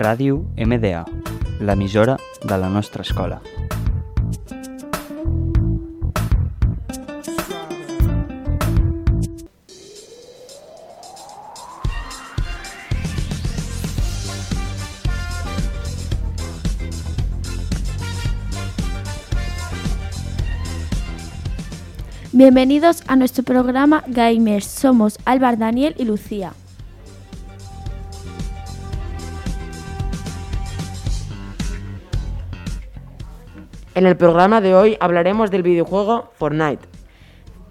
Ràdio MDA, l'emissora de la nostra escola. Bienvenidos a nuestro programa Gamers. Somos Álvaro, Daniel y Lucía. En el programa de hoy hablaremos del videojuego Fortnite.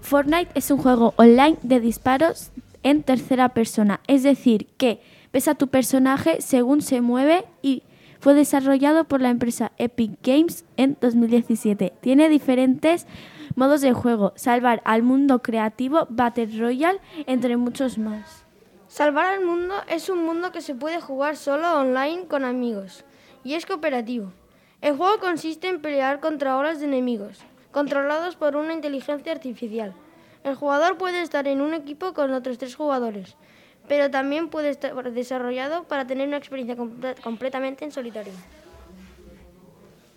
Fortnite es un juego online de disparos en tercera persona, es decir, que ves a tu personaje según se mueve y fue desarrollado por la empresa Epic Games en 2017. Tiene diferentes modos de juego, salvar al mundo creativo, Battle Royale, entre muchos más. Salvar al mundo es un mundo que se puede jugar solo online con amigos y es cooperativo. El juego consiste en pelear contra olas de enemigos, controlados por una inteligencia artificial. El jugador puede estar en un equipo con otros tres jugadores, pero también puede estar desarrollado para tener una experiencia comple- completamente en solitario.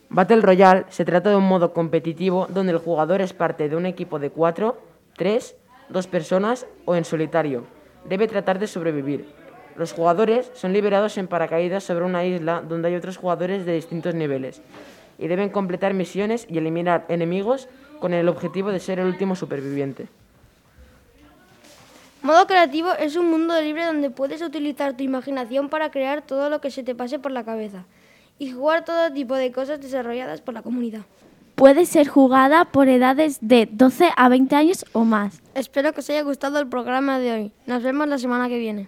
Battle Royale se trata de un modo competitivo donde el jugador es parte de un equipo de 4, 3, 2 personas o en solitario. Debe tratar de sobrevivir. Los jugadores son liberados en paracaídas sobre una isla donde hay otros jugadores de distintos niveles y deben completar misiones y eliminar enemigos con el objetivo de ser el último superviviente. Modo creativo es un mundo libre donde puedes utilizar tu imaginación para crear todo lo que se te pase por la cabeza y jugar todo tipo de cosas desarrolladas por la comunidad. Puede ser jugada por edades de 12 a 20 años o más. Espero que os haya gustado el programa de hoy. Nos vemos la semana que viene.